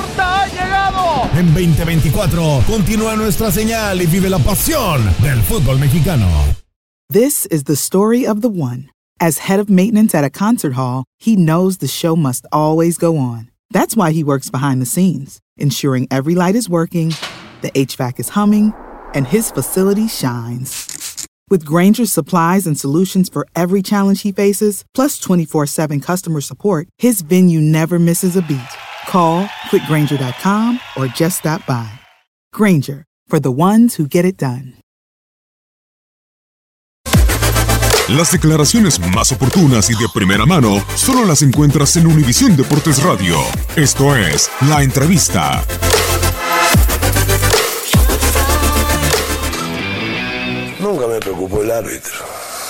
ha llegado. En 2024 continúa nuestra señal y vive la pasión del fútbol mexicano. This is the story of the one. As head of maintenance at a concert hall, he knows the show must always go on. That's why he works behind the scenes, ensuring every light is working, the HVAC is humming, and his facility shines. With Granger's supplies and solutions for every challenge he faces, plus 24 7 customer support, his venue never misses a beat. Call quickgranger.com or just stop by. Granger, for the ones who get it done. Las declaraciones más oportunas y de primera mano solo las encuentras en Univisión Deportes Radio. Esto es La Entrevista. Nunca me preocupó el árbitro.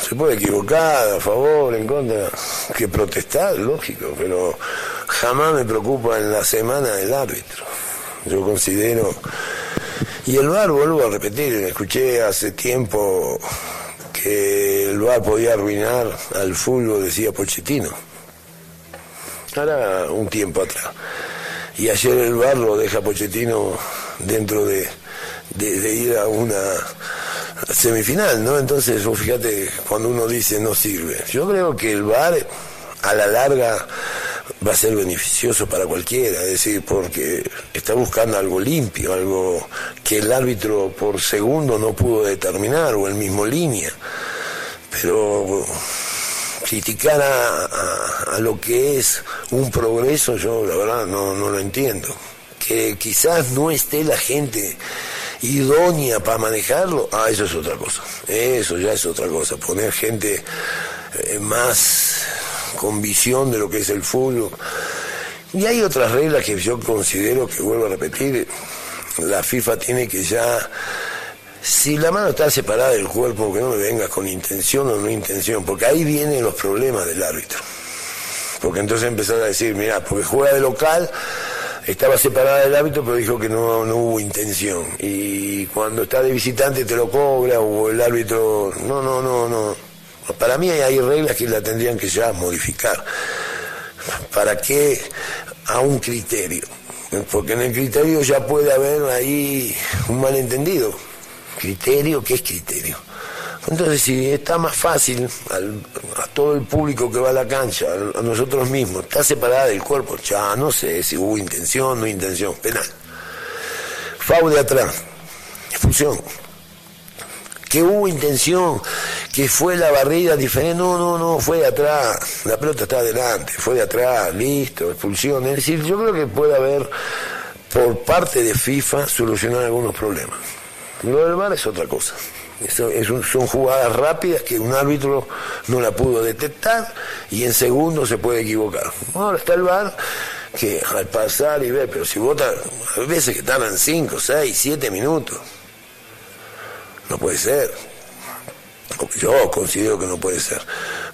Se puede equivocar, a favor, en contra, que protestar, lógico, pero jamás me preocupa en la semana el árbitro. Yo considero... Y el VAR, vuelvo a repetir, escuché hace tiempo que el VAR podía arruinar al fútbol, decía Pochettino. Ahora un tiempo atrás. Y ayer el VAR lo deja Pochettino dentro de, de, ir a una semifinal, ¿no? Entonces, vos fíjate, cuando uno dice no sirve. Yo creo que el VAR a la larga va a ser beneficioso para cualquiera, es decir, porque está buscando algo limpio, algo que el árbitro por segundo no pudo determinar, o el mismo línea. Pero criticar a, a- lo que es un progreso, yo la verdad no, no lo entiendo. Que quizás no esté la gente idónea para manejarlo, ah, eso es otra cosa. Eso ya es otra cosa. Poner gente eh, más con visión de lo que es el fútbol. Y hay otras reglas que yo considero que, vuelvo a repetir, la FIFA tiene que ya, si la mano está separada del cuerpo, que no me vengas con intención o no intención, porque ahí vienen los problemas del árbitro. Porque entonces empezar a decir, mira, porque juega de local, estaba separada del árbitro, pero dijo que no, no hubo intención. Y cuando está de visitante te lo cobra, o el árbitro, no, no, no, no. Para mí hay reglas que la tendrían que ya modificar. ¿Para qué? A un criterio. Porque en el criterio ya puede haber ahí un malentendido. ¿Criterio? ¿Qué es criterio? Entonces, si está más fácil a todo el público que va a la cancha, a, nosotros mismos, está separada del cuerpo, ya no sé si hubo intención, no intención, penal. Foul de atrás, expulsión. Que hubo intención, que fue la barrida diferente, no, no, no, fue de atrás, la pelota está adelante, fue de atrás, listo, expulsión. Es decir, yo creo que puede haber, por parte de FIFA, solucionar algunos problemas. Lo del VAR es otra cosa. Es un- son jugadas rápidas que un árbitro no la pudo detectar y en segundos se puede equivocar. Ahora está el VAR que al pasar y ver, pero si vota, hay veces que tardan 5, 6, 7 minutos. No puede ser. Yo considero que no puede ser.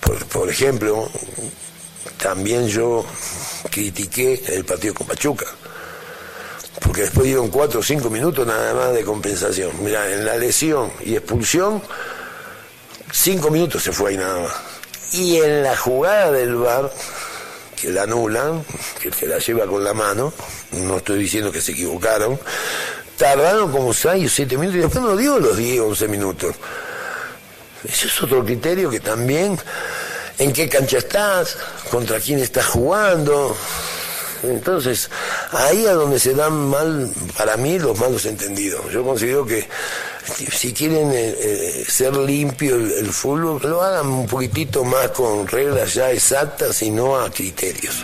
Por, por ejemplo, también yo critiqué el partido con Pachuca. porque después dieron cuatro o cinco minutos nada más de compensación. Mira, en la lesión y expulsión, cinco minutos se fue ahí nada más. Y en la jugada del bar, que la anulan, que se la lleva con la mano, no estoy diciendo que se equivocaron, tardaron como seis o siete minutos y después no dio los 10 o 11 minutos. Ese es otro criterio que también, en qué cancha estás, contra quién estás jugando. Entonces, ahí es donde se dan mal, para mí, los malos entendidos. Yo considero que si quieren eh, eh, ser limpio el, el fútbol, lo hagan un poquitito más con reglas ya exactas y no a criterios.